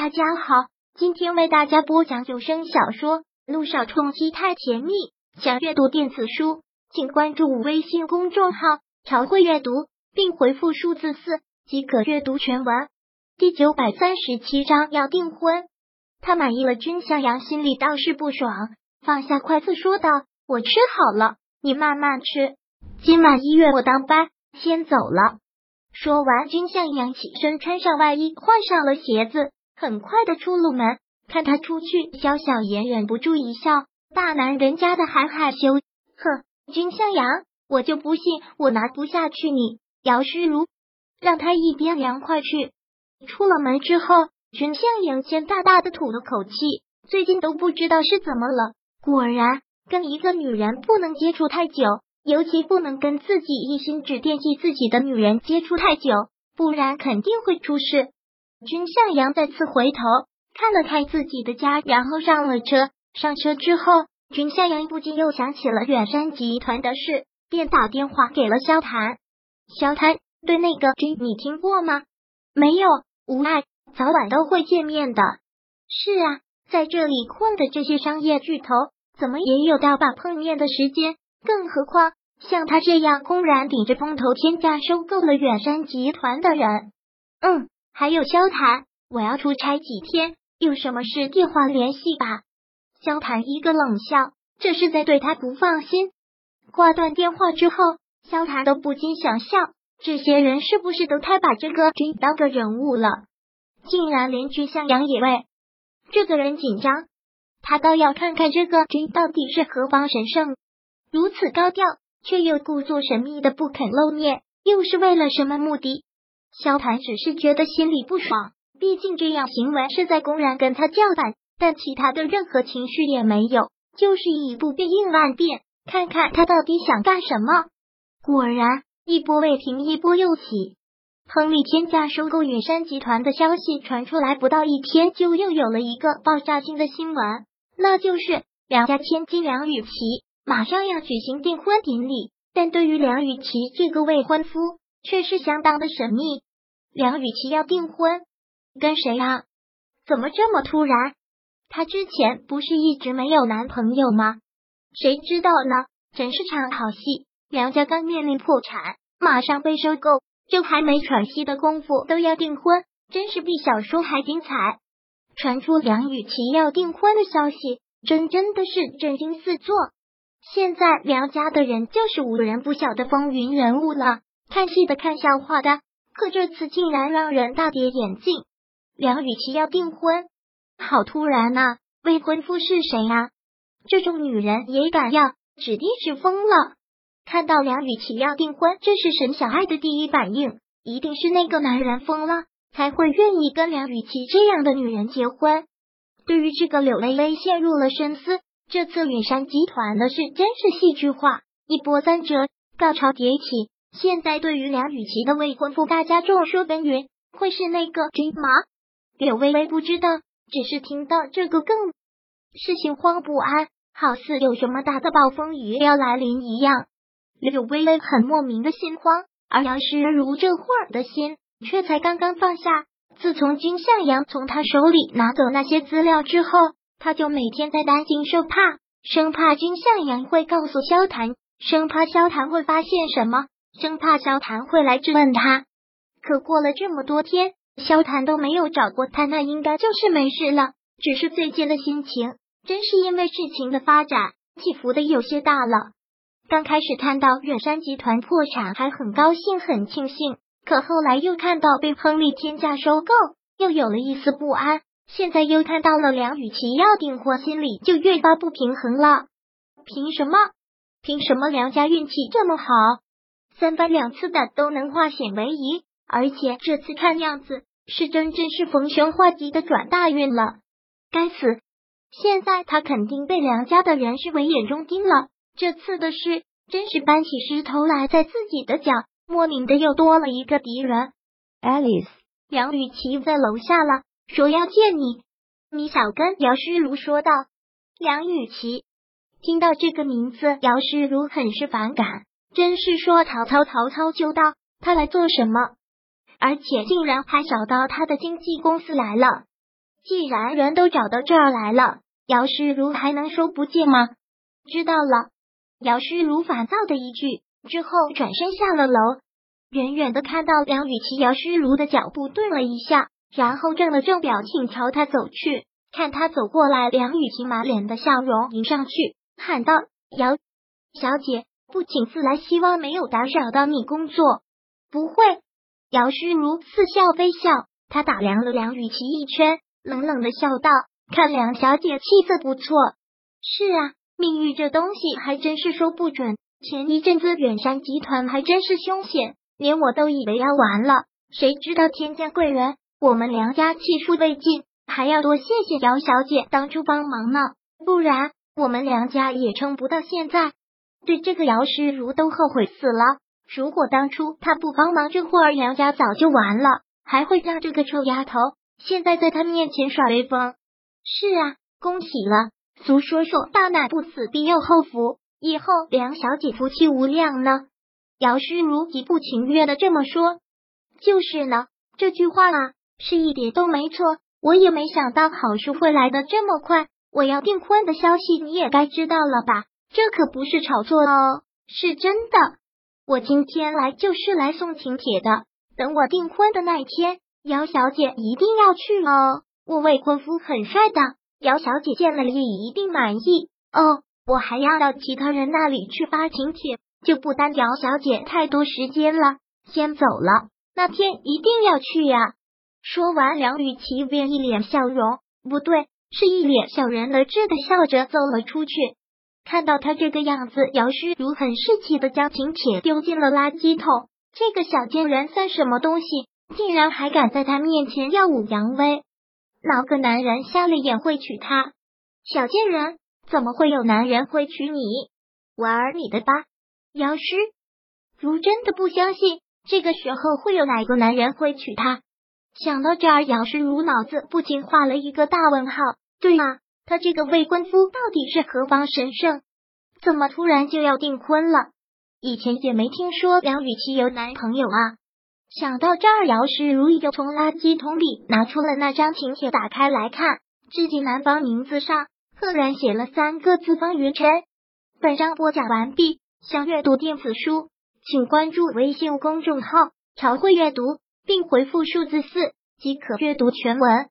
大家好，今天为大家播讲有声小说《路上冲击太甜蜜》。想阅读电子书，请关注微信公众号“朝会阅读”，并回复数字四即可阅读全文。第九百三十七章要订婚，他满意了，君向阳心里倒是不爽，放下筷子说道：“我吃好了，你慢慢吃。今晚医院我当班，先走了。”说完，君向阳起身，穿上外衣，换上了鞋子。很快的出了门，看他出去，肖小妍忍不住一笑，大男人家的还害羞，哼，君向阳，我就不信我拿不下去你姚诗如，让他一边凉快去。出了门之后，君向阳先大大的吐了口气，最近都不知道是怎么了，果然跟一个女人不能接触太久，尤其不能跟自己一心只惦记自己的女人接触太久，不然肯定会出事。君向阳再次回头看了看自己的家，然后上了车。上车之后，君向阳不禁又想起了远山集团的事，便打电话给了萧谈。萧谈，对那个君，你听过吗？没有，无碍，早晚都会见面的。是啊，在这里混的这些商业巨头，怎么也有大把碰面的时间？更何况像他这样公然顶着风头天价收购了远山集团的人，嗯。还有萧谈，我要出差几天，有什么事电话联系吧。萧谈一个冷笑，这是在对他不放心。挂断电话之后，萧谈都不禁想笑，这些人是不是都太把这个君当个人物了？竟然连君向阳也为这个人紧张，他倒要看看这个君到底是何方神圣，如此高调，却又故作神秘的不肯露面，又是为了什么目的？萧谭只是觉得心里不爽，毕竟这样行为是在公然跟他叫板，但其他的任何情绪也没有，就是一步变应万变，看看他到底想干什么。果然，一波未平，一波又起。亨利天价收购远山集团的消息传出来不到一天，就又有了一个爆炸性的新闻，那就是梁家千金梁雨琪马上要举行订婚典礼，但对于梁雨琪这个未婚夫。却是相当的神秘。梁雨琪要订婚，跟谁啊？怎么这么突然？她之前不是一直没有男朋友吗？谁知道呢？真是场好戏。梁家刚面临破产，马上被收购，就还没喘息的功夫都要订婚，真是比小说还精彩。传出梁雨琪要订婚的消息，真真的是震惊四座。现在梁家的人就是无人不晓的风云人物了。看戏的看笑话的，可这次竟然让人大跌眼镜。梁雨琪要订婚，好突然呐！未婚夫是谁呀？这种女人也敢要，指定是疯了。看到梁雨琪要订婚，这是沈小爱的第一反应，一定是那个男人疯了，才会愿意跟梁雨琪这样的女人结婚。对于这个柳微微陷入了深思。这次远山集团的事真是戏剧化，一波三折，高潮迭起。现在对于梁雨琪的未婚夫，大家众说纷纭，会是那个君吗？柳微微不知道，只是听到这个更是心慌不安，好似有什么大的暴风雨要来临一样。柳微微很莫名的心慌，而杨诗如这会儿的心却才刚刚放下。自从金向阳从他手里拿走那些资料之后，他就每天在担惊受怕，生怕金向阳会告诉萧谈，生怕萧谈会发现什么。生怕萧谭会来质问他，可过了这么多天，萧谭都没有找过他，那应该就是没事了。只是最近的心情，真是因为事情的发展起伏的有些大了。刚开始看到远山集团破产，还很高兴，很庆幸。可后来又看到被亨利天价收购，又有了一丝不安。现在又看到了梁雨琪要订婚，心里就越发不平衡了。凭什么？凭什么梁家运气这么好？三番两次的都能化险为夷，而且这次看样子是真正是逢凶化吉的转大运了。该死！现在他肯定被梁家的人视为眼中钉了。这次的事真是搬起石头来在自己的脚，莫名的又多了一个敌人。Alice，梁雨琪在楼下了，说要见你。米小根姚诗如说道。梁雨琪听到这个名字，姚诗如很是反感。真是说曹操，曹操就到，他来做什么？而且竟然还找到他的经纪公司来了。既然人都找到这儿来了，姚诗如还能说不见吗？知道了。姚诗如烦躁的一句之后，转身下了楼。远远的看到梁雨琪，姚诗如的脚步顿了一下，然后正了正表情朝他走去。看他走过来，梁雨琪满脸的笑容迎上去，喊道：“姚小姐，不请自来，希望没有打扰到你工作。”不会。姚诗如似笑非笑，他打量了梁雨琪一圈，冷冷的笑道：“看梁小姐气色不错。”是啊。命运这东西还真是说不准。前一阵子远山集团还真是凶险，连我都以为要完了，谁知道天降贵人，我们梁家气数未尽，还要多谢谢姚小姐当初帮忙呢，不然我们梁家也撑不到现在。对这个姚诗如都后悔死了。如果当初他不帮忙，这会儿梁家早就完了，还会让这个臭丫头现在在他面前耍威风？是啊，恭喜了。俗说说，大难不死，必有后福。以后梁小姐福气无量呢。姚诗如极不情愿的这么说。就是呢，这句话啊，是一点都没错。我也没想到好事会来的这么快。我要订婚的消息你也该知道了吧？这可不是炒作哦，是真的。我今天来就是来送请帖的。等我订婚的那天，姚小姐一定要去哦。我未婚夫很帅的。姚小姐见了也一定满意哦。我还要到其他人那里去发请帖，就不耽姚小姐太多时间了。先走了，那天一定要去呀！说完，梁雨琪便一脸笑容，不对，是一脸小人得志的笑着走了出去。看到他这个样子，姚诗如很士气的将请帖丢进了垃圾桶。这个小贱人算什么东西？竟然还敢在他面前耀武扬威！哪个男人瞎了眼会娶她？小贱人，怎么会有男人会娶你？玩你的吧！姚诗如真的不相信，这个时候会有哪个男人会娶她？想到这儿，姚诗如脑子不禁画了一个大问号。对啊，他这个未婚夫到底是何方神圣？怎么突然就要订婚了？以前也没听说梁雨琪有男朋友啊。想到这儿，姚诗如又从垃圾桶里拿出了那张请帖，打开来看，自己男方名字上赫然写了三个字“方云晨”。本章播讲完毕，想阅读电子书，请关注微信公众号“朝会阅读”，并回复数字四即可阅读全文。